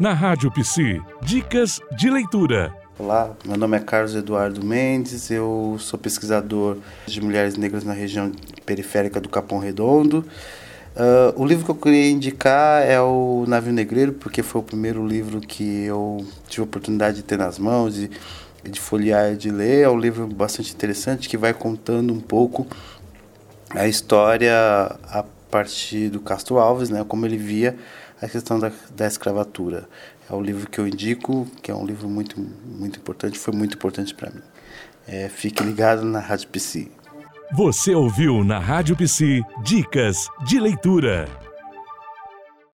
Na Rádio Psi, dicas de leitura. Olá, meu nome é Carlos Eduardo Mendes, eu sou pesquisador de mulheres negras na região periférica do Capão Redondo. Uh, o livro que eu queria indicar é o Navio Negreiro, porque foi o primeiro livro que eu tive a oportunidade de ter nas mãos de, de folhear e de ler. É um livro bastante interessante que vai contando um pouco a história a partir do Castro Alves, né, como ele via a questão da, da escravatura. É o livro que eu indico, que é um livro muito, muito importante, foi muito importante para mim. É, fique ligado na Rádio PC. Você ouviu na Rádio PC Dicas de Leitura.